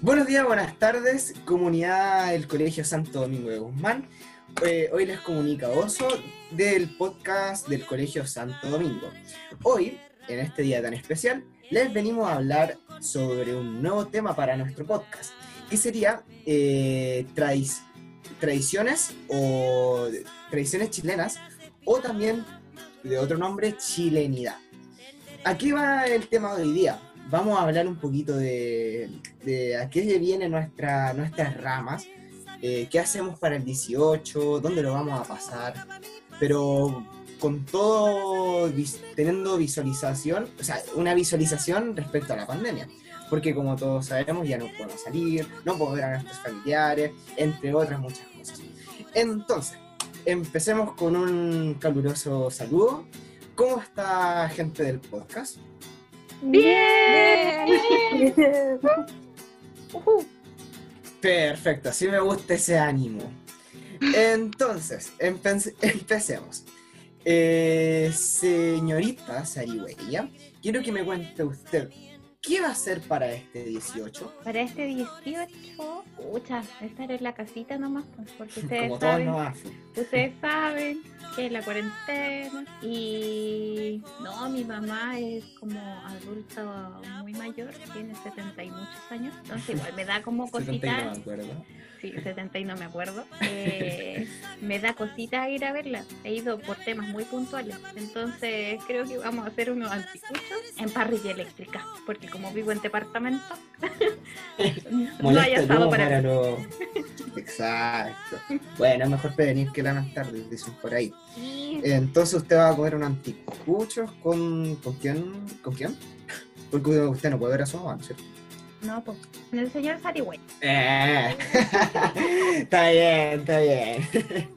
Buenos días, buenas tardes, comunidad del Colegio Santo Domingo de Guzmán. Eh, hoy les comunica Oso del podcast del Colegio Santo Domingo. Hoy, en este día tan especial, les venimos a hablar sobre un nuevo tema para nuestro podcast, que sería eh, tradi- tradiciones o tradiciones chilenas o también de otro nombre, chilenidad. Aquí va el tema de hoy día. Vamos a hablar un poquito de, de a qué vienen nuestra, nuestras ramas, eh, qué hacemos para el 18, dónde lo vamos a pasar, pero con todo vis- teniendo visualización, o sea, una visualización respecto a la pandemia. Porque como todos sabemos, ya no podemos salir, no podemos ver a nuestros familiares, entre otras muchas cosas. Entonces, empecemos con un caluroso saludo. ¿Cómo está gente del podcast? ¡Bien! Perfecto, así me gusta ese ánimo. Entonces, empe- empecemos. Eh, señorita Sarigüeya, quiero que me cuente usted, ¿qué va a hacer para este 18? Para este 18, pucha, estar en la casita nomás, pues, porque ustedes Como todos saben, hacen. ustedes saben que es la cuarentena y no, mi mamá es como adulta muy mayor, tiene 70 y muchos años, entonces igual me da como 70 y cosita, no me acuerdo. sí, 70 y no me acuerdo, eh, me da cosita ir a verla, he ido por temas muy puntuales, entonces creo que vamos a hacer unos anticuchos en parrilla eléctrica, porque como vivo en departamento, no hay Molesta asado no para para lo... Exacto. Bueno, es mejor prevenir que la más tarde, dicen por ahí. Sí, Entonces usted va a comer un anticucho con... ¿Con quién? ¿Con quién? Porque usted no puede ver a su mamá, ¿cierto? No, pues, con el señor Sarigüey. Eh. está bien, está bien.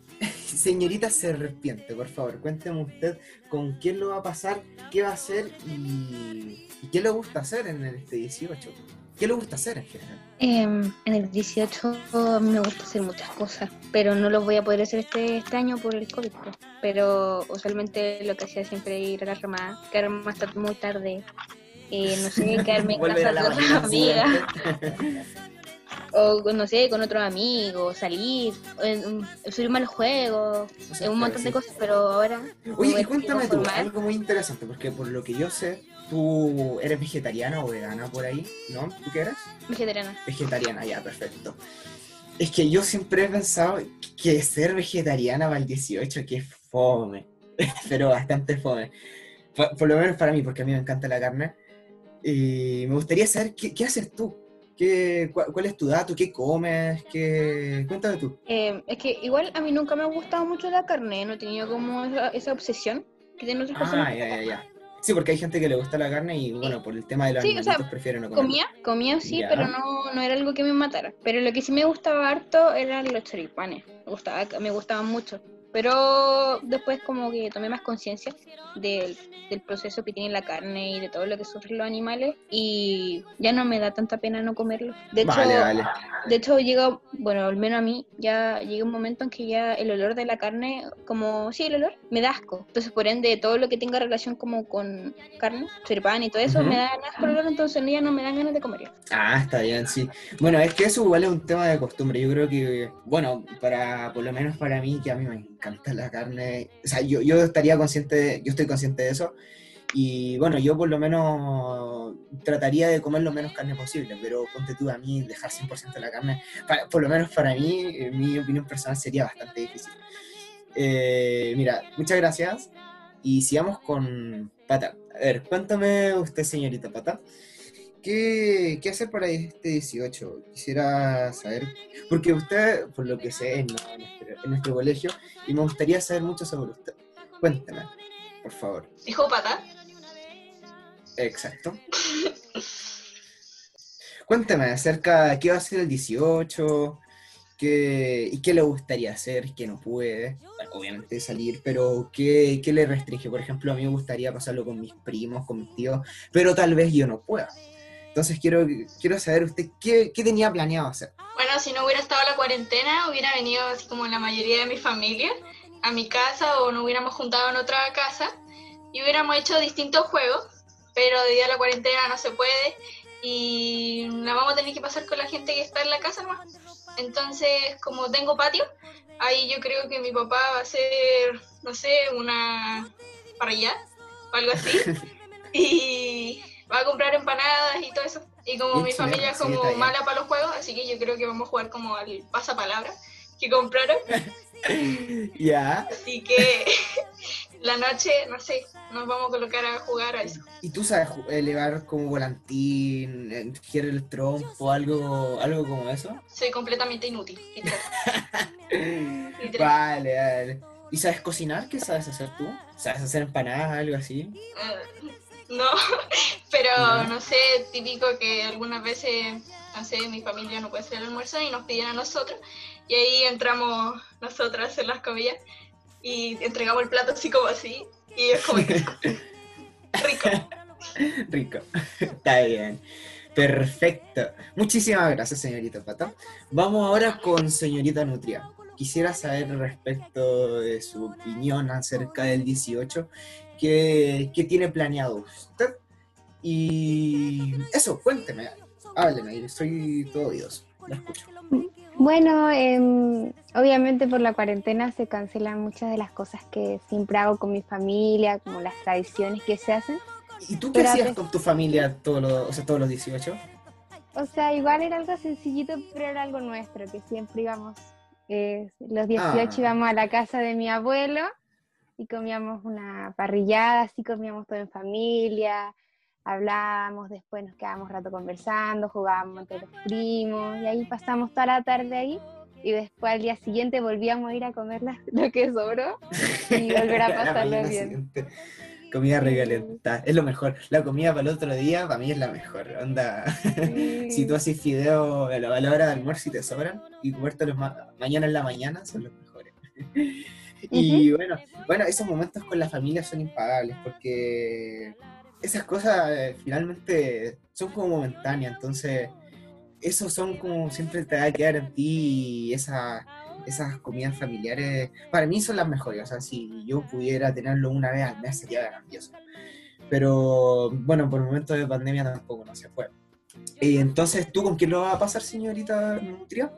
Señorita Serpiente, por favor, cuénteme usted con quién lo va a pasar, qué va a hacer y, y qué le gusta hacer en este 18. ¿Qué le gusta hacer en general? Em, en el 18 a mí me gusta hacer muchas cosas, pero no los voy a poder hacer este, este año por el COVID. Pero usualmente lo que hacía siempre era ir a la ramada, quedarme hasta muy tarde, eh, no sé, quedarme en casa a la de otras mañana amigas, o con- no sé, con otros amigos, salir, subirme al juego, O sea, un montón de sí. cosas, pero ahora... Oye, a y cuéntame tú, algo muy interesante, porque por lo que yo sé, tú eres vegetariana o vegana por ahí, ¿no? ¿Tú qué eres? Vegetariana. Vegetariana, ya, perfecto. Es que yo siempre he pensado que ser vegetariana para el 18, que es fome, pero bastante fome. Por, por lo menos para mí, porque a mí me encanta la carne. Y me gustaría saber qué, qué haces tú, ¿Qué, cuál, cuál es tu dato, qué comes, qué... Cuéntame tú. Eh, es que igual a mí nunca me ha gustado mucho la carne, no he tenido como esa, esa obsesión que tienen otras personas. Ah, ya, ya, ya. Sí, porque hay gente que le gusta la carne y bueno, por el tema de los Sí, o sea, animalitos prefieren no comer. Comía, comía sí, Ya. pero no, no era algo que me matara. Pero lo que sí me gustaba harto eran los choripanes. Me, gustaba, me gustaban mucho. Pero después como que tomé más conciencia del, del proceso que tiene la carne y de todo lo que sufren los animales y ya no me da tanta pena no comerlo. De hecho, Vale, vale. de hecho llega, bueno, al menos a mí, ya llega un momento en que ya el olor de la carne, como, sí, el olor, me da asco. Entonces, por ende, todo lo que tenga relación como con carne, choripán y todo eso, me da asco el olor, entonces ya no me dan ganas de comerlo. Ah, está bien, sí. Bueno, es que eso igual es un tema de costumbre. Yo creo que, bueno, para, por lo menos para mí, que a mí me encanta la carne, o sea, yo, yo estaría consciente, de- yo estoy consciente de eso. Y bueno, yo por lo menos trataría de comer lo menos carne posible, pero ponte tú a mí dejar 100% la carne, para- por lo menos para mí, en mi opinión personal, sería bastante difícil. Eh, mira, muchas gracias. Y sigamos con Pata. A ver, cuéntame usted, señorita Pata. ¿Qué, qué hacer para este 18? Quisiera saber, porque usted, por lo que sé, en nuestro, en nuestro colegio y me gustaría saber mucho sobre usted. Cuénteme, por favor. ¿Dijo pata? Exacto. Cuénteme acerca de qué va a ser el 18, qué, y qué le gustaría hacer, qué no puede. Obviamente salir, pero qué, qué le restringe. Por ejemplo, a mí me gustaría pasarlo con mis primos, con mis tíos, pero tal vez yo no pueda. Entonces quiero, quiero saber usted qué, qué tenía planeado hacer. Bueno, si no hubiera estado la cuarentena, hubiera venido así como la mayoría de mi familia a mi casa o nos hubiéramos juntado en otra casa y hubiéramos hecho distintos juegos, pero debido a la cuarentena no se puede y la vamos a tener que pasar con la gente que está en la casa nomás. Entonces, como tengo patio, ahí yo creo que mi papá va a hacer, no sé, una parrilla o algo así. y va a comprar empanadas y todo eso. Y como mi familia es como mala para los juegos, así que yo creo que vamos a jugar como al pasapalabra que compraron. Ya. Así que la noche, no sé, nos vamos a colocar a jugar a eso. ¿Y tú sabes elevar como volantín, eh, girar el trompo, algo, algo como eso? Soy completamente inútil. literal. Literal. Vale, vale. ¿Y sabes cocinar? ¿Qué sabes hacer tú? ¿Sabes hacer empanadas, algo así? Eh, no, pero no sé, típico que algunas veces, no sé, mi familia no puede hacer el almuerzo y nos piden a nosotros. Y ahí entramos nosotras hacer las comidas y entregamos el plato así como así. Y es como que, rico. Rico. Está bien. Perfecto. Muchísimas gracias, señorita Pata. Vamos ahora con señorita Nutria. Quisiera saber respecto de su opinión acerca del 18. ¿Qué, qué tiene planeado usted? Y eso, cuénteme. Hábleme, soy todo oídos. La escucho. Bueno, em, obviamente por la cuarentena se cancelan muchas de las cosas que siempre hago con mi familia, como las tradiciones que se hacen. ¿Y tú qué Pero hacías con tu familia todos los, o sea, todos los 18? O sea, igual era algo sencillito, pero era algo nuestro, que siempre íbamos, eh, los 18 Ah. íbamos a la casa de mi abuelo y comíamos una parrillada, así comíamos todo en familia, hablábamos, después nos quedábamos rato conversando, jugábamos entre los primos y ahí pasamos toda la tarde ahí y después al día siguiente volvíamos a ir a comer la- lo que sobró y volver a pasarlo bien. siguiente. Comida recalentada, es lo mejor. La comida para el otro día, para mí es la mejor. Onda, si tú haces la, a la hora de almuerzo y te sobran, y comértelos ma- mañana en la mañana, son los mejores. Y bueno, bueno, esos momentos con la familia son impagables, porque esas cosas eh, finalmente son como momentáneas, entonces esos son como siempre te va a quedar en ti y esa, esas comidas familiares para mí son las mejores, o sea, si yo pudiera tenerlo una vez al mes sería grandioso. Pero bueno, por el momento de pandemia tampoco no se fue. Y entonces, ¿tú con quién lo vas a pasar, señorita Nutria?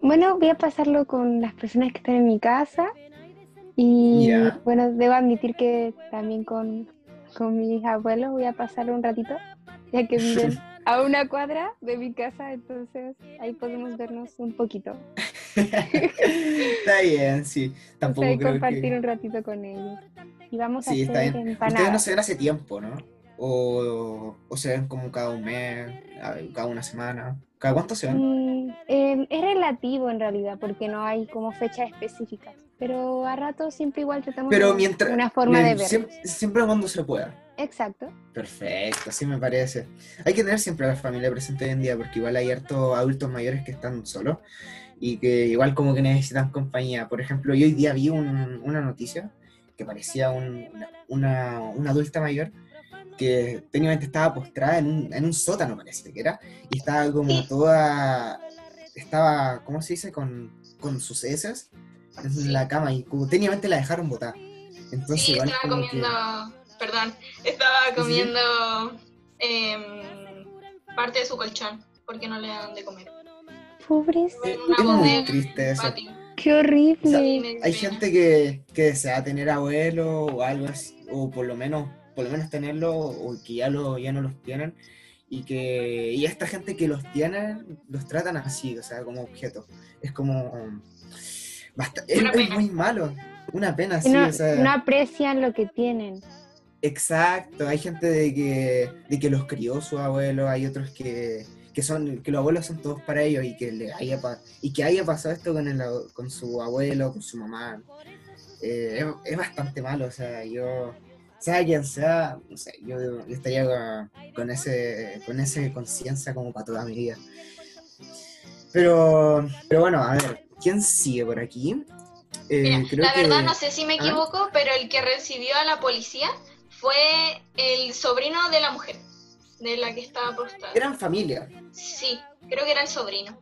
Bueno, voy a pasarlo con las personas que están en mi casa y Ya. bueno, debo admitir que también con, con mis abuelos voy a pasar un ratito, ya que viven a una cuadra de mi casa, entonces ahí podemos vernos un poquito. está bien, sí. O sea, Tampoco creo compartir que... un ratito con ellos. Y vamos Sí, a está hacer bien. Ustedes no empanadas. se ven hace tiempo, ¿no? O, o se ven como cada un mes, cada una semana. ¿Cada cuánto se ven? Mm, eh, es relativo en realidad, porque no hay como fechas específicas, pero a rato siempre igual tratamos Pero mientras... una forma de vernos. siempre, siempre cuando se pueda. Exacto. Perfecto, así me parece. Hay que tener siempre a la familia presente hoy en día porque igual hay hartos adultos mayores que están solos y que igual como que necesitan compañía. Por ejemplo, yo hoy día vi un- una noticia que parecía un- una, una adulta mayor que técnicamente estaba postrada en un, en un sótano, parece que era, y estaba como Sí. toda, estaba, ¿cómo se dice? Con, con sus heces en Sí. la cama y como técnicamente la dejaron botar. Entonces Sí, igual estaba como que- comiendo, perdón, estaba sí. comiendo em, parte de su colchón porque no le dan de comer. Pobres. Eh, es muy triste eso. patio. Qué horrible. O sea, Hay gente que, que desea tener abuelo o algo así, o por lo menos, por lo menos tenerlo, o que ya lo, ya no los tienen, y que, y esta gente que los tiene, los tratan así, o sea, como objetos. Es como es, muy malo. Una pena, sí, no, o sea, no aprecian lo que tienen. exacto. Hay gente de que, de que los crió su abuelo, hay otros que, que son, que los abuelos son todos para ellos y que le haya y que haya pasado esto con el, ab- con su abuelo, con su mamá. eh, es, es bastante malo, o sea, yo, sea quien sea, no sé, yo, yo estaría con, con ese, con ese conciencia como para toda mi vida. Pero, pero bueno, a ver, ¿quién sigue por aquí? Eh, Mira, creo la que- verdad no sé si me ¿Ah? equivoco, pero el que recibió a la policía fue el sobrino de la mujer, de la que estaba postada. eran familia. Sí, creo que era el sobrino.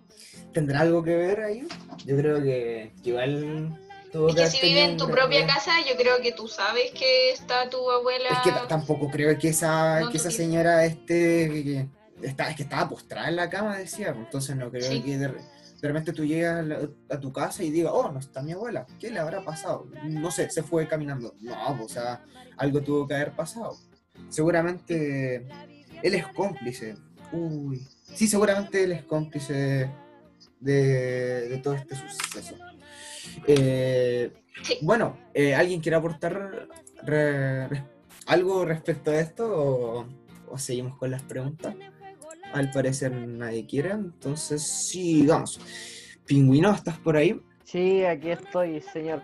¿Tendrá algo que ver ahí? Yo creo que, que igual tuvo Es que si vive en tu propia casa, yo creo que tú sabes que está tu abuela. Es que tampoco creo que esa, No, que esa señora esté que- está, es que estaba postrada en la cama, decía, pues, entonces no creo Sí. que de, de repente tú llegas a, tu casa y digas, oh, no está mi abuela, ¿qué le habrá pasado? No sé, se fue caminando. No, pues, o sea, algo tuvo que haber pasado. Seguramente él es cómplice. Uy, sí, seguramente él es cómplice de, de todo este suceso. Eh, Sí. bueno, eh, ¿alguien quiere aportar re- re- algo respecto a esto o, o seguimos con las preguntas? Al parecer nadie quiere, entonces sigamos. Pingüino, ¿estás por ahí? Sí, aquí estoy, señor.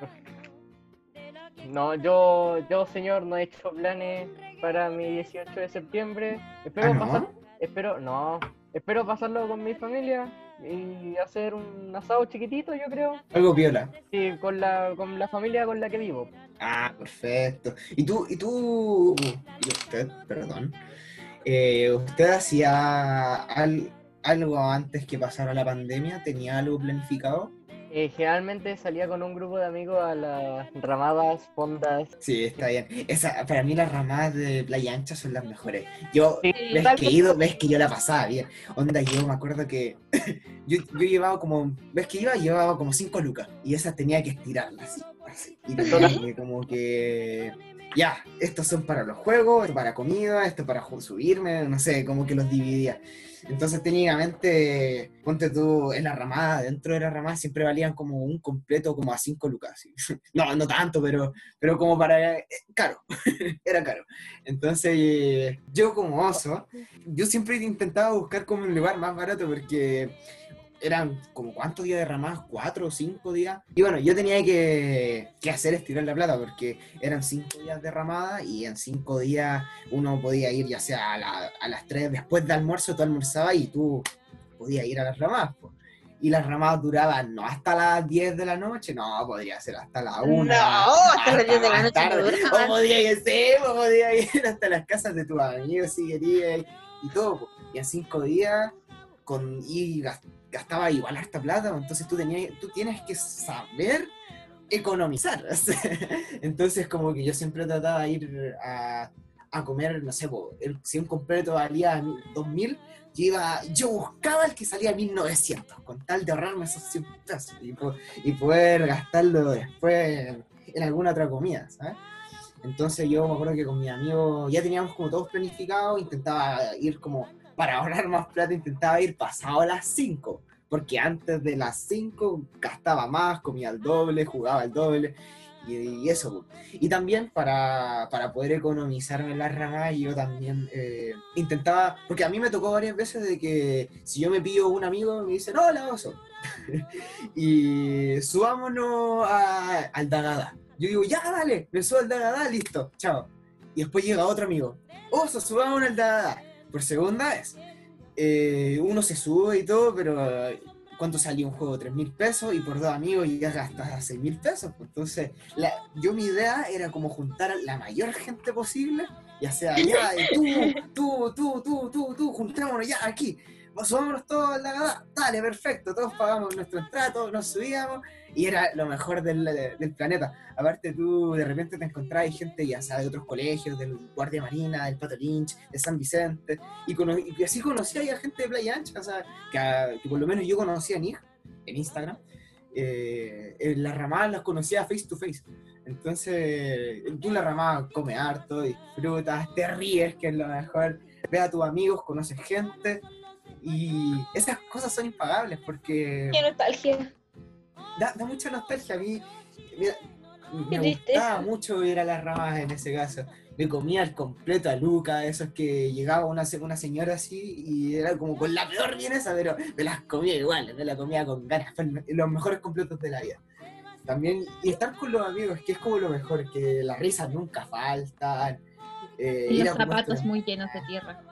No, yo, yo, señor, no he hecho planes para mi 18 de septiembre. Espero Ah, ¿no? pasar, espero, no, espero pasarlo con mi familia y hacer un asado chiquitito, yo creo. Algo viola. Sí, con la, con la familia con la que vivo. Ah, perfecto. ¿Y tú, y tú, y usted, perdón, eh, usted hacía al- algo antes que pasara la pandemia? ¿Tenía algo planificado? Eh, generalmente salía con un grupo de amigos a las ramadas, fondas. Sí, está bien. Esa, para mí las ramadas de Playa Ancha son las mejores. Yo, Sí, ves que he ido, ves que yo la pasaba bien. Onda, yo me acuerdo que yo, yo llevaba como, ves que iba, llevaba como 5 lucas y esas tenía que estirarlas así. Y tenía como que, ya, estos son para los juegos, para comida, esto para subirme, no sé, como que los dividía. Entonces técnicamente, ponte tú en la ramada, dentro de la ramada siempre valían como un completo como a 5 lucas. No, no tanto, pero, pero como para... eh, caro, era caro. Entonces yo como oso, yo siempre intentaba buscar como un lugar más barato porque eran como cuántos días de ramadas, cuatro o cinco días. Y bueno, yo tenía que, que hacer estirar la plata porque eran cinco días de ramada y en cinco días uno podía ir ya sea a, la- a las tres después de almuerzo, tú almorzabas y tú podías ir a las ramadas. po. Y las ramadas duraban no hasta las 10 de la noche, no, podría ser hasta la 1. No, hasta las 10 de la noche no duraban. O podía ir, sí, o podía ir hasta las casas de tus amigos si querías y todo. Y en cinco días con, y gastaba igual harta plata, po. entonces tú, tenías, tú tienes que saber economizar. entonces como que yo siempre trataba de ir a, a comer, no sé, po, el- si un completo valía mil- 2000, yo, iba, yo buscaba el que salía a 1900, con tal de ahorrarme esos 100 pesos y, y poder gastarlo después en, en alguna otra comida, ¿sabes? Entonces yo me acuerdo que con mi amigo ya teníamos como todos planificados, intentaba ir como, para ahorrar más plata, intentaba ir pasado a las 5, porque antes de las 5 gastaba más, comía el doble, jugaba el doble, y, eso. Y también para, para poder economizarme en las yo también eh, intentaba, porque a mí me tocó varias veces de que si yo me pido un amigo, me dicen, hola, oso, y subámonos a- al Dagada. Yo digo, ya, dale, me subo al Dagada, listo, chao. Y después llega otro amigo, oso, subámonos al Dagada. Por segunda vez. Eh, uno se sube y todo, pero ¿cuánto salió un juego? ¿3 mil pesos? Y por dos amigos ya gastas 6 mil pesos. pues, Entonces, la- yo mi idea era como juntar a la mayor gente posible, ya sea, ya, tú, tú, tú, tú, tú, tú, juntémonos ya aquí. Subámonos todos la gada, dale, perfecto, todos pagamos nuestro todos nos subíamos, y era lo mejor del, del planeta. Aparte tú de repente te encontrabas gente, ya sea de otros colegios, del Guardia Marina, del Pato Lynch, de San Vicente, y, cono- y así conocía a gente de Playa Ancha, o sea, que, que por lo menos yo conocía a en Instagram, eh, en las ramadas las conocía face to face. Entonces, tú en la ramada comes harto, disfrutas, te ríes, que es lo mejor, ves a tus amigos, conoces gente, y esas cosas son impagables porque Qué nostalgia. da, da mucha nostalgia a mí. mira, me gustaba mucho ir a las ramas en ese caso. Me comía el completo a Luca, esos que llegaba una, una señora así y era como con la peor vienesa, pero me las comía igual, me la comía con ganas. Los mejores completos de la vida. También, y estar con los amigos, que es como lo mejor, que las risas nunca faltan. eh, Y los zapatos muy llenos de tierra.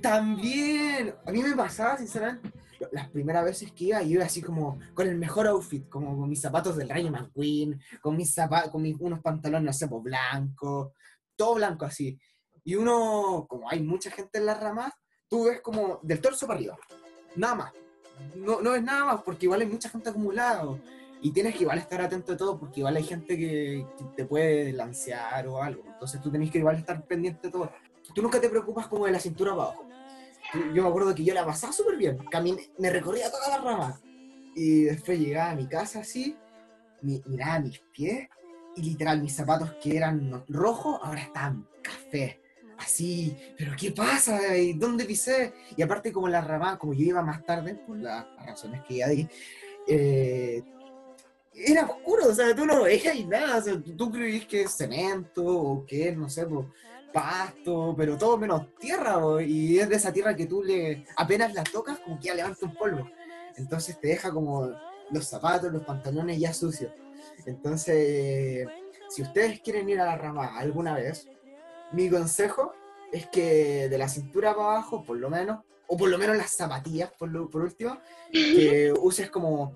También, a mí me pasaba, sinceramente, las primeras veces que iba, iba así como con el mejor outfit, como con mis zapatos del Rayo McQueen, con mis zapatos, con mis, unos pantalones, no sé, pues, blancos, todo blanco así. Y uno, como hay mucha gente en las ramas, tú ves como del torso para arriba, nada más. No, no ves nada más, porque igual hay mucha gente acumulada. Y tienes que igual estar atento de todo, porque igual hay gente que, que te puede lancear o algo. Entonces tú tenés que igual estar pendiente de todo. Tú nunca te preocupas como de la cintura para abajo. yo me acuerdo que yo la pasaba súper bien. Caminé, me recorría toda la rama. Y después llegaba a mi casa así, mi- miraba mis pies y literal mis zapatos que eran rojos ahora estaban café. Así, pero ¿qué pasa? ¿Y ¿Dónde pisé? Y aparte como la rama, como yo iba más tarde, por las razones que ya di, eh, era oscuro, o sea, tú no veías nada, o sea, tú, creías que es cemento o que no sé, pues, pasto, pero todo menos tierra, y es de esa tierra que tú le apenas la tocas, como que ya levanta un polvo. Entonces te deja como los zapatos, los pantalones ya sucios. Entonces, si ustedes quieren ir a la rama alguna vez, mi consejo es que de la cintura para abajo, por lo menos, o por lo menos las zapatillas, por, lo- por último, que uses como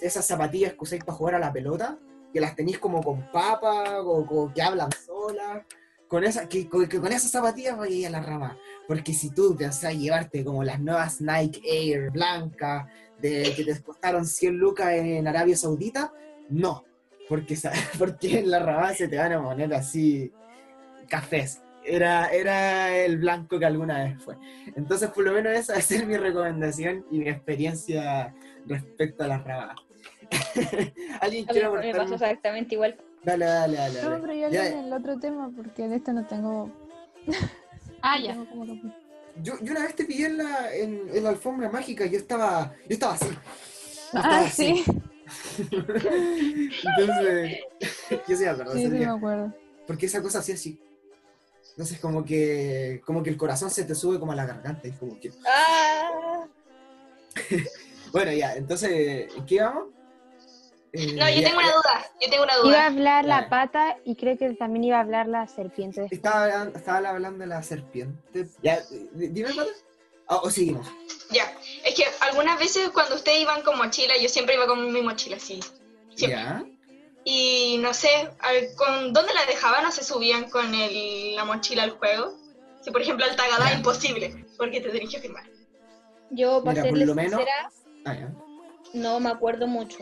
esas zapatillas que usáis para jugar a la pelota, que las tenéis como con papa, o, o que hablan solas, con, esa, que, con- que con esas zapatillas vais a ir a la rama. Porque si tú pensás llevarte como las nuevas Nike Air blancas, de, que te costaron 100 lucas en Arabia Saudita, no. Porque, porque en la rama se te van a poner así cafés. Era, era el blanco que alguna vez fue. Entonces, por lo menos esa ser mi recomendación y mi experiencia respecto a las ramas. ¿Alguien quiere me aportar? pasó exactamente igual. Dale, dale, dale. No, pero yo Ya, hablé del otro tema porque de este no tengo. Ah, no ya. tengo como yo, yo una vez te pillé en la, en, en la alfombra mágica, yo estaba, yo estaba así. Yo estaba Ah, así. sí, Entonces, yo sí me acuerdo sí, sí, me acuerdo. Porque esa cosa hacía así. Entonces como que, como que el corazón se te sube como a la garganta y como que... Ah, Bueno, ya, entonces, ¿en qué vamos? Eh, No, yo tengo una duda. Yo tengo una Iba a duda. hablar la pata y creo que también iba a hablar la serpiente. Estaba, hablan- estaba hablando de la serpiente. Ya, dime, Pata. Ah, o seguimos. Ya. Es que algunas veces cuando ustedes iban con mochila, yo siempre iba con mi mochila, sí. Siempre. Ya. Y no sé, ¿con dónde la dejaban o se subían con el- la mochila al juego? Si por ejemplo al Tagadá, Ya. imposible, porque te tenés que firmar. yo, para Mira, por serles lo menos- sincera, Ah, ya. no me acuerdo mucho.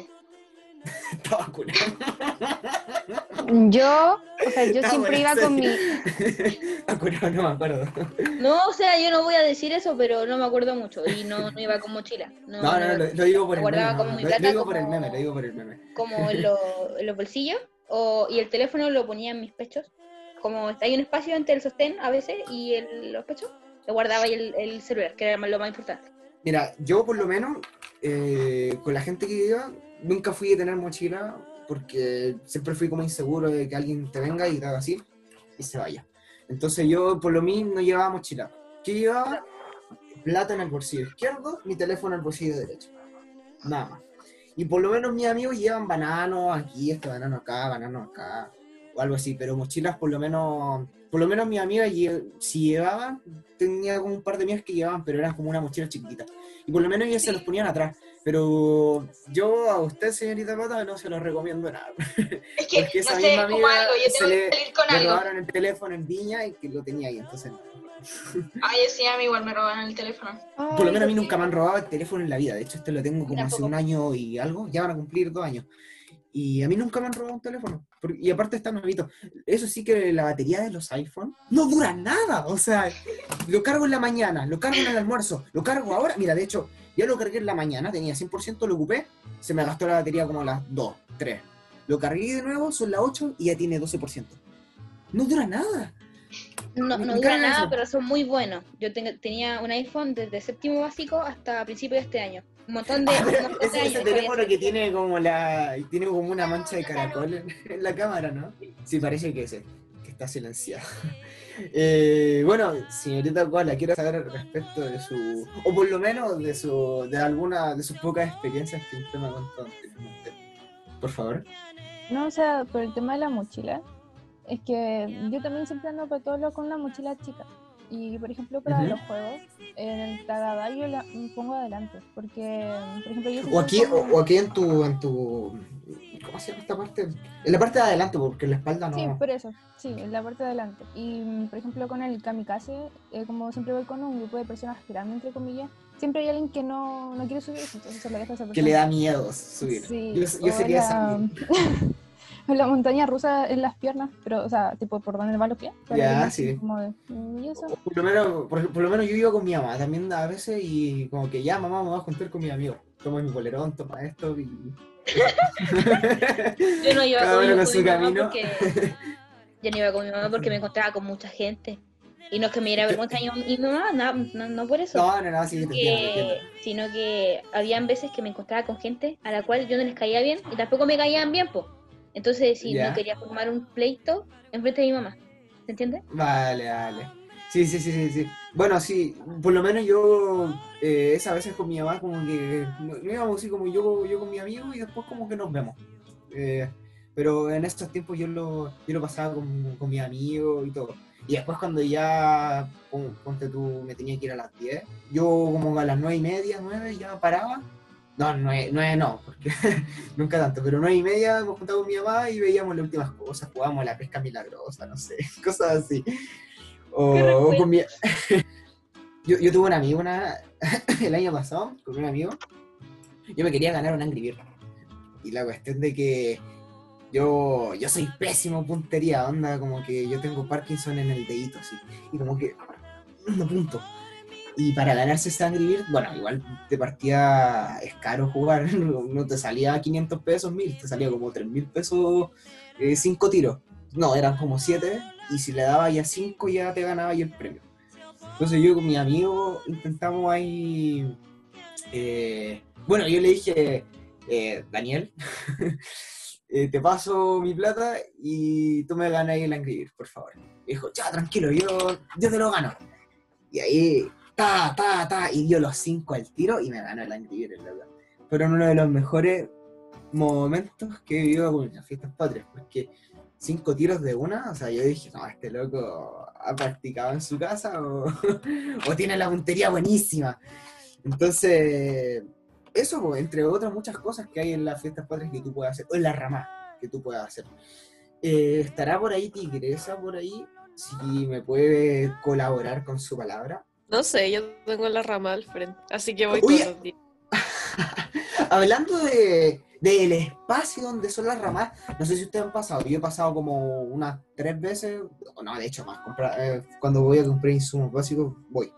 Estaba curado. Yo, o sea, yo Está siempre iba con mi. Estaba curado, no me acuerdo. No, o sea, yo no voy a decir eso, pero no me acuerdo mucho. Y no, no iba con mochila. No, No, no, lo, lo digo por el meme. guardaba no, como no, mi lo, plata lo digo por el como- meme, lo digo por el meme. como en, lo- en los bolsillos. O, y el teléfono lo ponía en mis pechos. Como hay un espacio entre el sostén a veces y el- los pechos, lo guardaba ahí el, el celular, que era lo más importante. Mira, yo por lo menos, eh, con la gente que iba, nunca fui a tener mochila porque siempre fui como inseguro de que alguien te venga y te haga así y se vaya. Entonces yo por lo mismo no llevaba mochila. ¿Qué llevaba? Plata en el bolsillo izquierdo, mi teléfono en el bolsillo derecho. Nada más. Y por lo menos mis amigos llevan bananos aquí, este banano acá, banano acá, o algo así, pero mochilas por lo menos, por lo menos mis amigas si llevaban, tenía como un par de mías que llevaban, pero eran como una mochila chiquitita. Y por lo menos ellos se los ponían atrás. Pero yo a usted, señorita Pata, no se lo recomiendo nada. Es que, Porque esa no sé, misma como amiga algo, yo se tengo le- que salir con Le algo. robaron el teléfono en Viña y que lo tenía ahí, entonces. Ay, sí, a mí igual me roban el teléfono. Por lo menos a mí nunca me han robado el teléfono en la vida. De hecho, este lo tengo como hace un año y algo. Ya van a cumplir dos años. Y a mí nunca me han robado un teléfono. Y aparte está nuevito. Eso sí que la batería de los iPhone no dura nada. O sea, lo cargo en la mañana, lo cargo en el almuerzo, lo cargo ahora. Mira, de hecho, ya lo cargué en la mañana, tenía 100%, lo ocupé. Se me gastó la batería como a las 2, 3. Lo cargué de nuevo, son las 8 y ya tiene 12%. No dura nada. No, no dura nada, eso. pero son muy buenos. Yo tenía un iPhone desde séptimo básico hasta principios de este año. Un montón de, un montón de Ese, años. teléfono que tiene como la tiene como una mancha de caracol en, la cámara, ¿no? Sí, parece que ese, está silenciado. Eh, bueno, señorita Koala, quiero saber respecto de su, o por lo menos de su, de alguna de sus pocas experiencias que usted me ha contado anteriormente. Por favor. No, o sea, por el tema de la mochila, es que yo también siempre ando para todo lo con una mochila chica. Y por ejemplo, para Ujú. los juegos, en el Tagada yo la me pongo adelante. Porque, por ejemplo, yo O aquí, o, o aquí en tu, en tu, ¿cómo se llama esta parte? En la parte de adelante, porque en la espalda no. Sí, por eso, sí, en la parte de adelante. Y por ejemplo con el kamikaze, eh, como siempre voy con un grupo de personas girando entre comillas, siempre hay alguien que no, no quiere subir, entonces se lo deja a esa persona. que le da miedo subir. Sí, yo yo sería esa. la montaña rusa en las piernas, pero, o sea, tipo por donde van los pies. Ya, sí. Como de, mm, ¿y eso? Por lo, menos, por, por lo menos yo iba con mi mamá también a veces y como que ya mamá me voy a juntar con mis amigos. Toma mi bolerón, toma esto y... Yo no iba con, su mi mamá camino. porque yo no iba con mi mamá porque me encontraba con mucha gente. Y no es que me diera vergüenza y mi mamá, no, no, no por eso. No, no, no, sí, te entiendo, te que, entiendo. sino que habían veces que me encontraba con gente a la cual yo no les caía bien y tampoco me caían bien, pues. Entonces, si Ya. no quería formar un pleito enfrente de mi mamá, ¿se entiende? Vale, vale. Sí, sí, sí, sí, sí. Bueno, sí, por lo menos yo, eh, esa veces con mi mamá, como que no, íbamos así como yo, yo con mi amigo y después como que nos vemos. Eh, pero en estos tiempos yo lo, yo lo pasaba con, con mis amigos y todo. Y después cuando ya, pon- ponte tú, me tenía que ir a las 10, yo como a las 9 y media, 9 ya paraba. No, 9, 9 no, porque nunca tanto, pero 9 y media me juntaba con mi mamá y veíamos las últimas cosas, jugábamos a la pesca milagrosa, no sé, cosas así. O, o con mi... yo, yo tuve un amigo una... el año pasado, con un amigo, yo me quería ganar un Angry Bird. Y la cuestión de que yo, yo soy pésimo puntería, onda, como que yo tengo Parkinson en el dedito, así. Y como que no punto. Y para ganarse ese Angry bueno, igual de partida es caro jugar, no te salía 500 pesos, 1000, te salía como 3000 pesos, 5 tiros. No, eran como 7, y si le daba ya 5 ya te ganaba ya el premio. Entonces yo con mi amigo intentamos ahí... eh, bueno, yo le dije, eh, Daniel, eh, te paso mi plata y tú me ganas ahí el Angry por favor. Y dijo, ya, tranquilo, yo, yo te lo gano. Y ahí, ta, ta, ta, y dio los 5 al tiro y me ganó el Angry Bird, loco. Fueron uno de los mejores momentos que he vivido con las fiestas patrias, porque cinco tiros de una, o sea, yo dije, no, este loco ha practicado en su casa o, o tiene la puntería buenísima. Entonces, eso, pues, entre otras muchas cosas que hay en las fiestas patrias que tú puedes hacer, o en la rama que tú puedas hacer. Eh, ¿Estará por ahí Tigresa, por ahí? Si me puede colaborar con su palabra. No sé, yo tengo la rama al frente, así que voy Uy. todos los días. Hablando de del espacio donde son las ramas, no sé si ustedes han pasado, yo he pasado como unas tres veces, o no, de hecho más, comprar, eh, cuando voy a comprar insumos básicos, voy.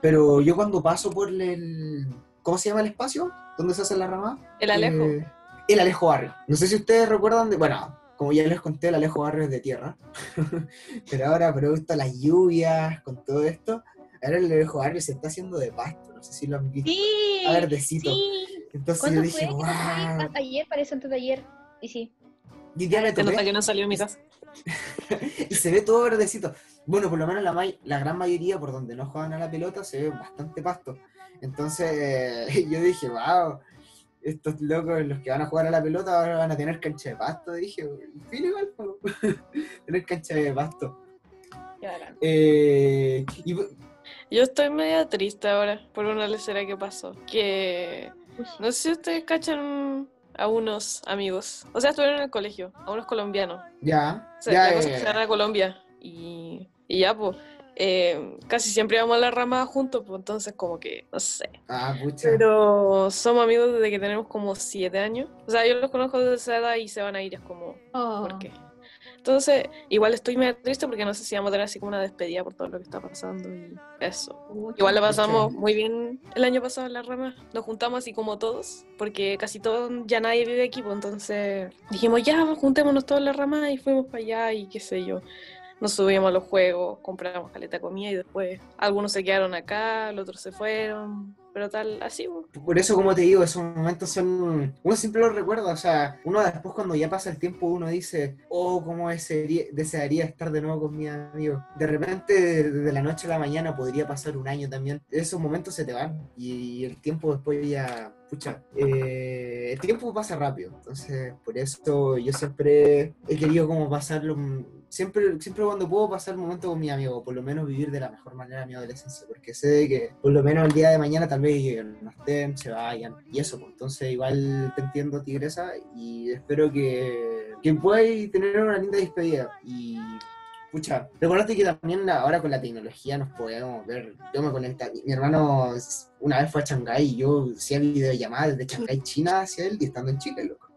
Pero yo cuando paso por el, ¿cómo se llama el espacio? ¿Dónde se hacen las ramas? El Alejo. Eh, el Alejo Barrio. No sé si ustedes recuerdan de, bueno, como ya les conté, el Alejo Barrio es de tierra, pero ahora producto de las lluvias, con todo esto, ahora el Alejo Barrio se está haciendo de pasto, no sé si lo han visto, Sí, a verdecito. sí. Entonces ¿Cuándo yo dije, fue? wow. Ayer, parece antes de ayer. Y sí. Y ya me topé, que no salió mi casa. y se ve todo verdecito. Bueno, por lo menos la, may- la gran mayoría por donde no juegan a la pelota se ve bastante pasto. Entonces yo dije, wow, estos locos los que van a jugar a la pelota ahora van a tener cancha de pasto. Dije, fin igual, tener cancha de pasto. Eh, y, Yo estoy media triste ahora por una lecera que pasó. Que no sé si ustedes cachan a unos amigos. O sea, estuvieron en el colegio, a unos colombianos. ya, O sea, ya, la cosa que eh, se van a Colombia. Y, y ya, pues. eh, casi siempre vamos a la rama juntos, pues entonces como que, no sé. ah, pucha. Pero somos amigos desde que tenemos como siete años. O sea, yo los conozco desde esa edad y se van a ir, es como, Oh. ¿por qué? Entonces, igual estoy medio triste porque no sé si vamos a tener así como una despedida por todo lo que está pasando y eso. Igual lo pasamos muy bien el año pasado en la rama. Nos juntamos así como todos, porque casi todos, ya nadie vive aquí, pues entonces dijimos, ya, juntémonos todos en la rama y fuimos para allá y qué sé yo. Nos subimos a los juegos, compramos caleta comida y después algunos se quedaron acá, los otros se fueron, tal, así. Por eso, como te digo, esos momentos son. Uno siempre los recuerda, o sea, uno después, cuando ya pasa el tiempo, uno dice, oh, cómo desearía, estar de nuevo con mis amigos. De repente, de, la noche a la mañana, podría pasar un año también. Esos momentos se te van y el tiempo después ya. Pucha, eh, el tiempo pasa rápido, entonces por eso yo siempre he querido como pasarlo, siempre, siempre cuando puedo pasar momentos con mis amigos, por lo menos vivir de la mejor manera mi adolescencia, porque sé que por lo menos el día de mañana tal vez no estén, se vayan, y eso, pues, entonces igual te entiendo, Tigresa, y espero que, que puedas tener una linda despedida, y Pucha, recordate que también ahora con la tecnología nos podemos ver. Yo me conecté, mi, mi hermano una vez fue a Shanghái y yo hacía videollamadas desde Shanghái, China, hacia él y estando en Chile, loco.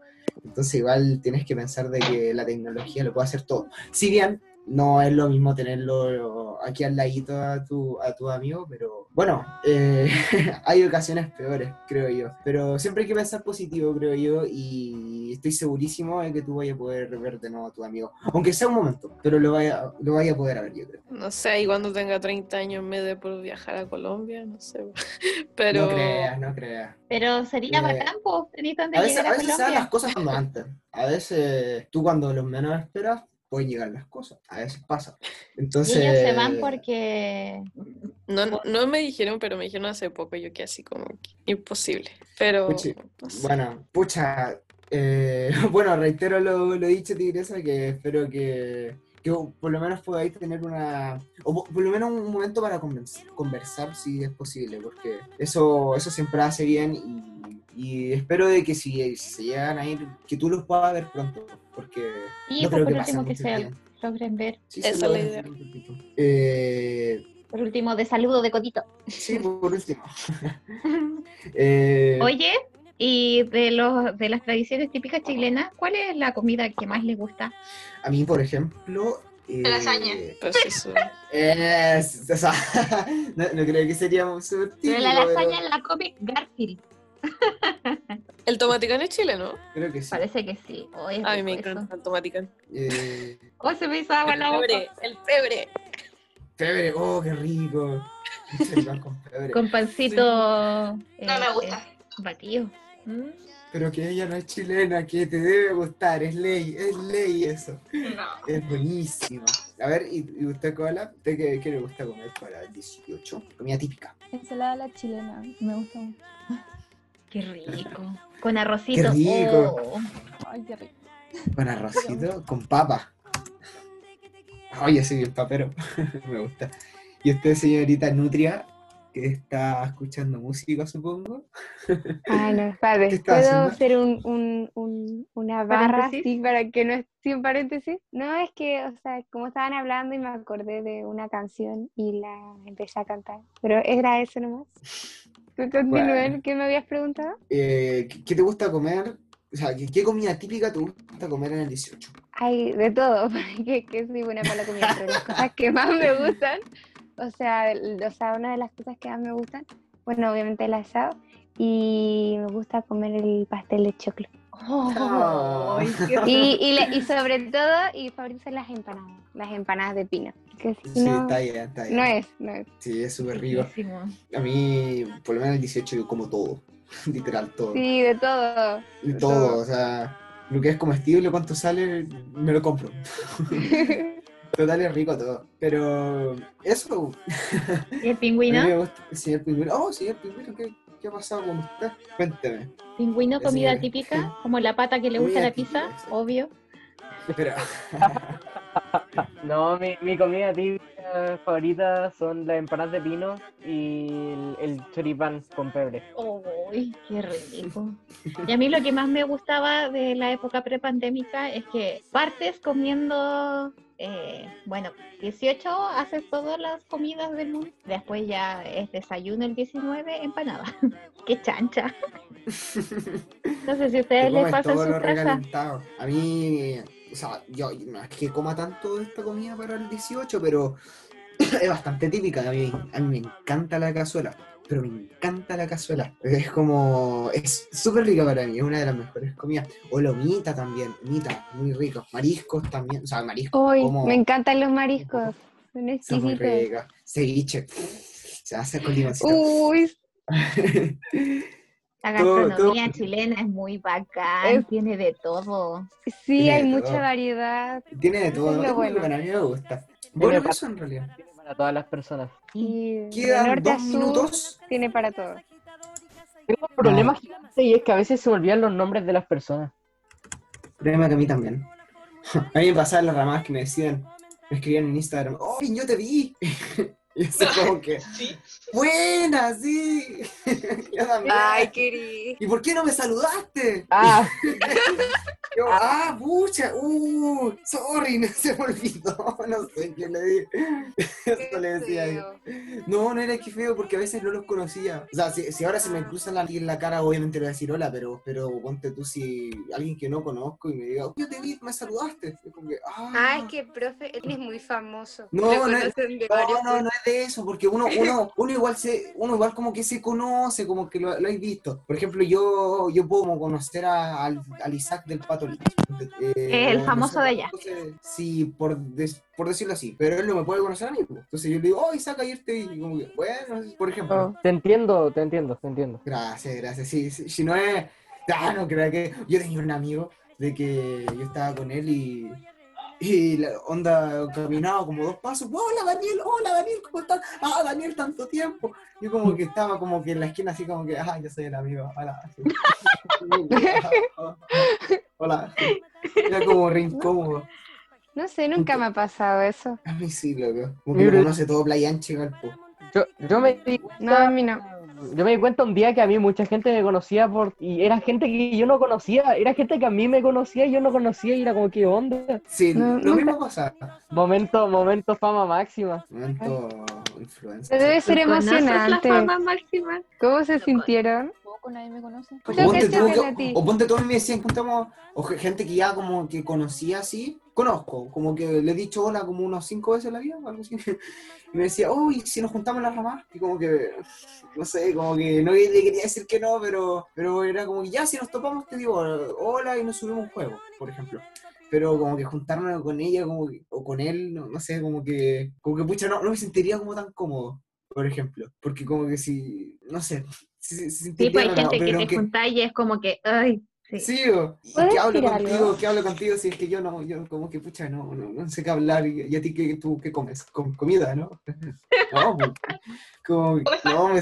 Entonces igual tienes que pensar de que la tecnología lo puede hacer todo. Si bien no es lo mismo tenerlo aquí al ladito a tu, a tu amigo, pero bueno, eh, hay ocasiones peores, creo yo. Pero siempre hay que pensar positivo, creo yo, y estoy segurísimo de que tú vayas a poder ver de nuevo a tu amigo. Aunque sea un momento, pero lo vaya, lo vaya a poder ver, yo creo. No sé, y cuando tenga 30 años me dé por viajar a Colombia, no sé. Pero. No creas, no creas. Pero sería Eh, bacán, donde A veces, a veces se dan Colombia. las cosas cuando antes. A veces tú cuando los menos esperas pueden llegar las cosas. A veces pasa. Entonces. Y ellos se van porque No, no me dijeron, pero me dijeron hace poco, yo que así como que imposible. Pero. Puchi, no sé. Bueno, pucha, eh, bueno, reitero lo, lo dicho, Tigresa, que espero que, que por lo menos podáis tener una, o po- por lo menos un momento para convers- conversar si es posible, porque eso, eso siempre hace bien y, y espero de que si, si se llegan a ir, que tú los puedas ver pronto, porque Y no pues creo por que último que se tiempo. logren ver. Sí, Esa se es lo idea. Eh, Por último, de saludo de codito. sí, por último. Eh, Oye, y de los de las tradiciones típicas chilenas, ¿cuál es la comida que más les gusta? a mí, por ejemplo... eh, lasaña. Pues eso. Es, o sea, no, no creo que sería súper Pero la lasaña la come Garfield. El tomaticán es chileno. Creo que sí. Parece que sí. Oh, A mí me eso. encanta el tomaticán. Eh, Oh, se me hizo agua en la boca. Pebre, el pebre. pebre, oh, qué rico. Con pebre. Con pancito. No eh, me gusta. eh, batido. Mm. Pero que ella no es chilena, que te debe gustar, es ley, es ley eso. No. Es buenísimo. A ver, ¿y, y usted, Koala? ¿Usted qué, qué le gusta comer para el 18? Comida típica. Ensalada a la chilena, me gusta mucho. Qué rico. Con arrocito. Qué rico. Oh. Ay, qué rico. Con arrocito, con papa. Oye, soy bien papero. Me gusta. ¿Y usted, señorita Nutria, que está escuchando música, supongo? Ay, no, espérate. ¿Qué estás ¿Puedo haciendo? hacer un, un, un- una barra así para que no esté sin paréntesis? No, es que, o sea, como estaban hablando y me acordé de una canción y la empecé a cantar. Pero era eso nomás. ¿Tú Bueno. qué me habías preguntado? Eh, ¿qué, te gusta comer? O sea, ¿qué, qué comida típica te gusta comer en el 18? Hay de todo, porque que soy buena para la comida, pero las cosas que más me gustan, o sea, o sea, una de las cosas que más me gustan, bueno, obviamente el asado, y me gusta comer el pastel de choclo. Qué Y, y, le- y sobre todo, y favorito las empanadas, las empanadas de pino. Que si Sí, no, está bien, está bien. no es, no es. Sí, es súper rico. A mí, por lo menos el 18, yo como todo. Literal, todo. Sí, de todo. De todo, o sea, lo que es comestible, cuánto sale, me lo compro. Total, es rico todo. Pero eso, ¿Y el a mí pingüino? me gusta el pingüino. Oh, señor pingüino, ¿qué, qué ha pasado con usted? Cuénteme. ¿Pingüino comida típica? Como la pata que le gusta la pizza, típica, obvio. Pero, No, mi, mi comida típica favorita son las empanadas de pino y el, el choripán con pebre. ¡Uy, qué rico! Y a mí lo que más me gustaba de la época prepandémica es que partes comiendo, eh, bueno, 18 haces todas las comidas del mundo, después ya es desayuno el 19, empanada. ¡Qué chancha! No sé si a ustedes les pasa en casas. recalentado. A mí, o sea, yo no es que coma tanto de esta comida para el 18, pero es bastante típica. A mí, a mí me encanta la cazuela, pero me encanta la cazuela. Es como, es súper rica para mí, es una de las mejores comidas. O la humita también, humita, muy rico. Mariscos también, o sea, mariscos. Uy, como- me encantan los mariscos. Son Son muy exquisitos. Ceviche, se hace con limoncito. Uy, La gastronomía todo- chilena es muy bacán, Es- tiene de todo. sí, Tiene hay de mucha todo. variedad. Tiene de todo, es lo muy bueno. bueno, a mí me gusta. Bueno, pa- eso en realidad. Tiene Para todas las personas. Y Quedan dos minutos. tiene para todo. Tengo un problema gigante y es que a veces se me olvidan los nombres de las personas. Créeme que a mí también. A mí me pasaban las ramadas que me decían, me escribían en Instagram, ¡Oh, yo te vi! Y eso como que, Sí. ¡Buena, sí! Yo también. qué ¿Y por qué no me saludaste? Ah, Yo, ah, pucha, uh, sorry, no se me olvidó, no sé qué le dije. Eso le decía yo. No, no era que feo porque a veces no los conocía. O sea, si, si ahora se me cruza la, en la cara, obviamente le voy a decir hola, pero, pero ponte tú si alguien que no conozco y me diga, "Oh, yo te vi, me saludaste. Es como que, ah. Ah, es que profe, él es muy famoso. No, no No, no, no es de eso, porque uno, uno, uno igual se, uno igual como que se conoce, como que lo, lo hay visto. Por ejemplo, yo, yo puedo como conocer a- al, al Isaac del Pato. Eh, El no famoso sé, de allá. entonces, sí, por, des- por decirlo así, pero él no me puede conocer a mí. pues. Entonces yo le digo, oh, Isaac, ayer te vi", y como que, bueno, por ejemplo. Te entiendo, te entiendo, te entiendo. Gracias, gracias. Sí, sí, si no es. Ah, no creo que. Yo tenía un amigo de que yo estaba con él y. Y la onda caminaba como dos pasos. Hola Daniel, hola Daniel, ¿cómo estás? Ah, Daniel, tanto tiempo. Yo como que estaba como que en la esquina así como que, ah, yo soy el amigo. Hola. hola. Era como re incómodo. No sé, nunca me ha pasado eso. A mí sí, loco. Como que conoce todo Playa Ancha y Galpo. Yo, yo me di No, a mí no. Yo me di cuenta un día que a mí mucha gente me conocía por y era gente que yo no conocía, era gente que a mí me conocía y yo no conocía y era como qué onda. Sí, No, lo mismo pasa. Momento, momento fama máxima. Momento influencer. Debe ser ¿Conoces emocionante. la fama máxima? ¿Cómo se sintieron? Poco nadie me conoce. O Creo que ponte, tú, que- o ponte tú, mí me decían, juntamos, o ge- gente que ya como que conocía así, conozco, como que le he dicho hola como unos cinco veces en la vida, o algo así. Y me decía, oh, ¿y si nos juntamos en las ramas? Y como que, no sé, como que no le quería decir que no, pero, pero era como que ya, si nos topamos, te digo hola y nos subimos un juego, por ejemplo. Pero como que juntarme con ella como que- o con él, no, no sé, como que, como que pucha, no, no me sentiría como tan cómodo, por ejemplo. Porque como que si, no sé, si, si, si Sí, pues hay sentiría gente que te aunque- juntáis y es como que, ay, sí. Sí, o- y ¿Puedes que hablo contigo, algo? que hablo contigo, si es que yo no, yo como que pucha, no, no, no sé qué hablar, y, y a ti qué, tú qué comes, Com- comida, ¿no? No, pues, como, no, me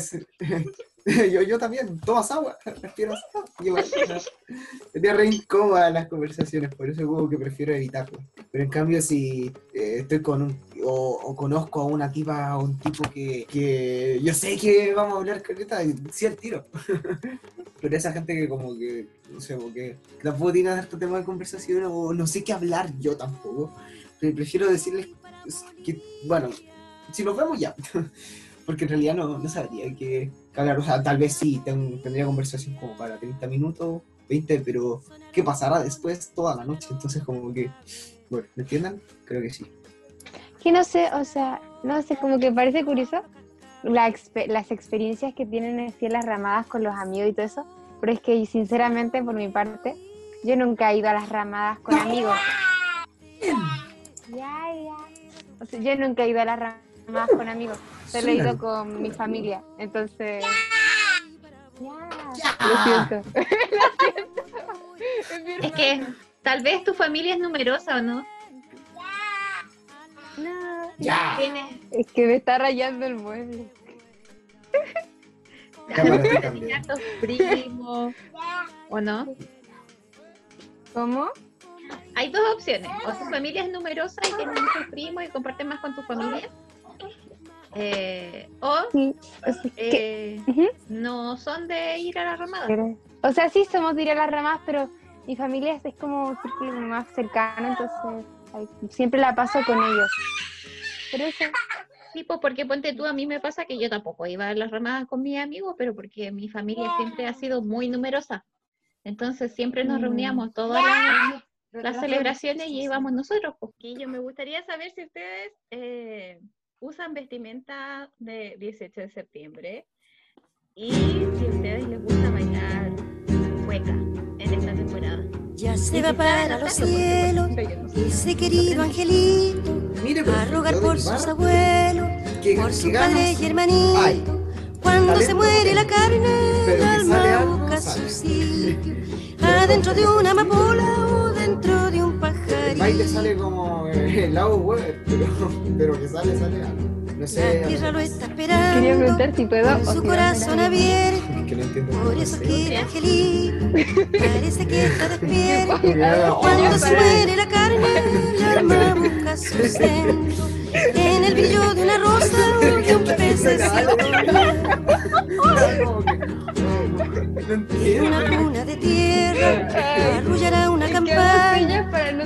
yo, yo también, tomas agua, respiras agua, igual, ¿no? Sería re incómoda las conversaciones, por eso como que prefiero evitarlo. Pero en cambio si eh, estoy con un, o, o conozco a una tipa o un tipo que, que yo sé que vamos a hablar careta, sí al tiro. Pero esa gente que como que, no sé, como que tampoco tiene harto tema de conversación o no sé qué hablar yo tampoco. Pre- Prefiero decirles que, bueno, si nos vemos ya. Porque en realidad no, no sabría qué, hablar. O sea, tal vez sí, ten- tendría conversación como para 30 minutos, 20, pero ¿qué pasará después toda la noche? Entonces como que, bueno, ¿me entiendan? Creo que sí. Que no sé, o sea, no sé, como que parece curioso la las experiencias que tienen así en las ramadas con los amigos y todo eso, pero es que sinceramente por mi parte, yo nunca he ido a las ramadas con amigos. Ya, ya. O sea, yo nunca he ido a las ramadas con amigos, he ido con mi familia, entonces... Ya, lo siento. Es que tal vez tu familia es numerosa o no. No, ¡Ya! Es que me está rayando el mueble. Cámara, primos, ¿o no? ¿Cómo? Hay dos opciones. O tu familia es numerosa y tienes muchos primos y compartes más con tu familia. Eh, o Sí, o sea, que- eh, no son de ir a la ramada. Pero- O sea, sí somos de ir a las ramas, pero mi familia es como un círculo más cercano, entonces ay, siempre la paso con ellos. Pero eso, Sí, pues porque ponte tú, a mí me pasa que yo tampoco iba a las ramadas con mis amigos, pero porque mi familia siempre ha sido muy numerosa. Entonces siempre nos Mm. reuníamos todas las, las celebraciones y íbamos nosotros. Pues. Y yo me gustaría saber si ustedes eh, usan vestimenta de 18 de septiembre y si a ustedes les gusta bailar cueca en esta temporada. Ya se va para los cielos ese querido angelito a rogar yo de por sus parte, abuelos, que- por su padre y hermanito. Ay, Cuando se muere la carne, el alma busca su sitio. Adentro de una amapola o dentro de un el baile sale como eh, el lago Weber, pero, pero que sale, sale algo. No sé, La tierra lo está quería esperando preguntar si puedo. con su corazón no, abierto. que no entiendo. Por eso sé. que el angelito parece que está despierto. Cuando Oh, se sí. muere la carne, el alma busca sustento en el brillo de una rosa o de un pececito. No En entiendo. una cuna de tierra arrullará una campana La cosa después no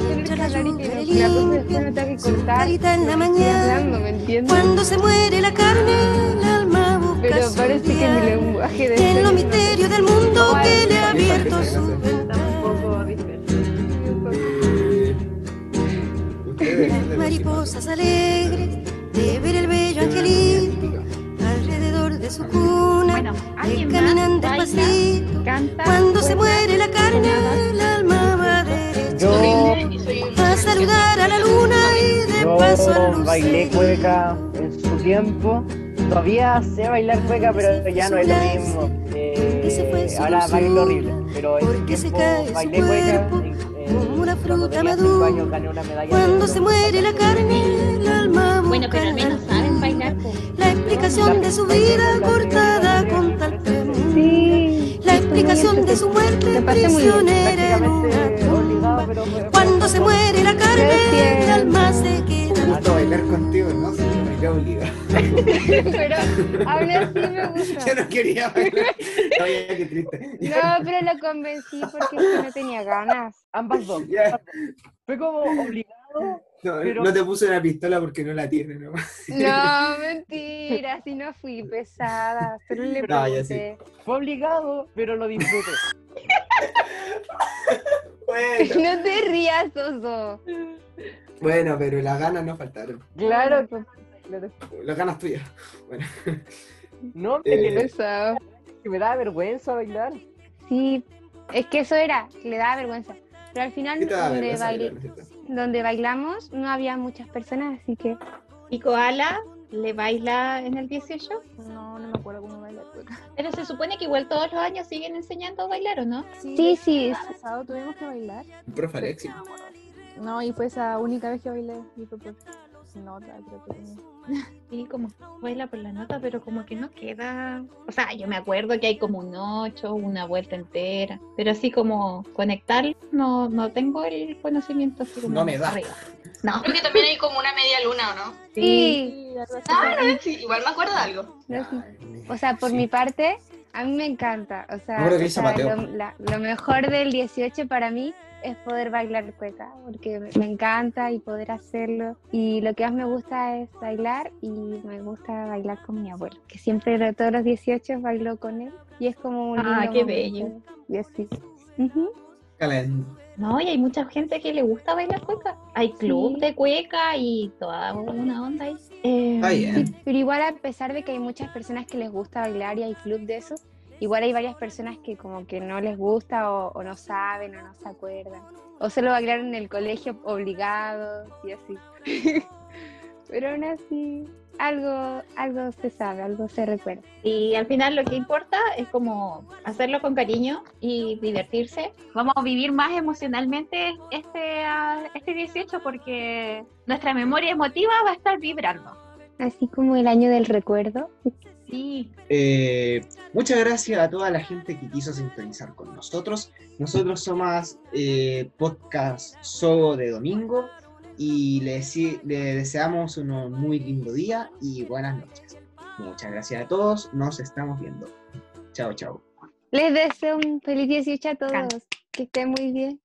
tengo que cortar. clarita en la mañana. hablando, ¿me entiendes? Cuando se muere la carne, el alma busca Pero su parece que mi lenguaje de En los misterios del mundo que le ha abierto su. Ustedes, mariposas alegres de ver el bello angelito de su cuna Bueno, que alguien caminan más baila, despacito. canta. Cuando se muere la carne, el alma va derecho Yo, a saludar a la luna y de paso al yo bailé cueca en su tiempo. Todavía sé bailar cueca, pero ya no es lo mismo. Eh, ahora bailo horrible. Pero en su porque se tiempo bailé cueca. como una fruta madura. Cuando se muere la carne, el alma Bueno, pero al menos explicación de su vida cortada con tal premura. Sí. La explicación de su muerte prisionera en una tumba. Cuando se muere la carne, el alma se queda. Me gusta bailar contigo, ¿no? Bailé obligado. Pero aún así me Yo gusta. no quería bailar. Oye, qué triste. No, pero lo convencí porque es que no tenía ganas. Ambas dos. Fue como obligado. No, Pero- no te puse una pistola porque no la tiene, ¿no? No, mentira, así no fui pesada. Solo le No, sí. pregunté. Fue obligado, pero lo disfruté. Bueno, No te rías, Oso. bueno, pero las ganas no faltaron. Claro, claro. Las ganas tuyas. Bueno, No, Eh, me, Pesado. que me da vergüenza bailar. Sí, es que eso era, le daba vergüenza. Pero al final, ¿qué te da donde, bailé- bailar, donde bailamos, no había muchas personas, así que ¿Y Koala le baila en el 18? No, no me acuerdo cómo bailar cueca. Pero se supone que igual todos los años siguen enseñando a bailar, ¿o no? Sí, sí, el sí. año pasado tuvimos que bailar. Profe Alexis. No, y fue esa única vez que bailé. Y fue por nota, creo que. Sí, como baila por la nota, pero como que no queda. O sea, yo me acuerdo que hay como un 8, una vuelta entera. Pero así como conectar, no, no tengo el conocimiento así como. No me da. arriba. No. Creo que también hay como una media luna, ¿o no? Sí, Sí. Ah, no, sí, igual me acuerdo de algo. no. Ay, O sea, por sí. mi parte, a mí me encanta. O sea, que o sea, lo, la- lo mejor del 18 para mí es poder bailar cueca, porque me- encanta y poder hacerlo. Y lo que más me gusta es bailar y me gusta bailar con mi abuelo, que siempre todos los 18 bailo con él y es como un Ah, qué momento. bello. Y así. Ujú. Calen- No, y hay mucha gente que le gusta bailar cueca. Hay club Sí. de cueca y toda una onda ahí. Eh. Sí, pero igual a pesar de que hay muchas personas que les gusta bailar y hay club de eso, igual hay varias personas que como que no les gusta o, o no saben o no se acuerdan. O solo bailaron en el colegio obligados y así. pero aún así, algo, algo se sabe, algo se recuerda. Y al final lo que importa es como hacerlo con cariño y divertirse. Vamos a vivir más emocionalmente este, ah, este 18 porque nuestra memoria emotiva va a estar vibrando. Así como el año del recuerdo. Sí, Eh, muchas gracias a toda la gente que quiso sintonizar con nosotros. Nosotros somos eh, Podcast Sogo de Domingo y le, deseamos un muy lindo día y buenas noches. Muchas gracias a todos. Nos estamos viendo. Chao, chao. Les deseo un feliz 18 a todos. Que estén muy bien.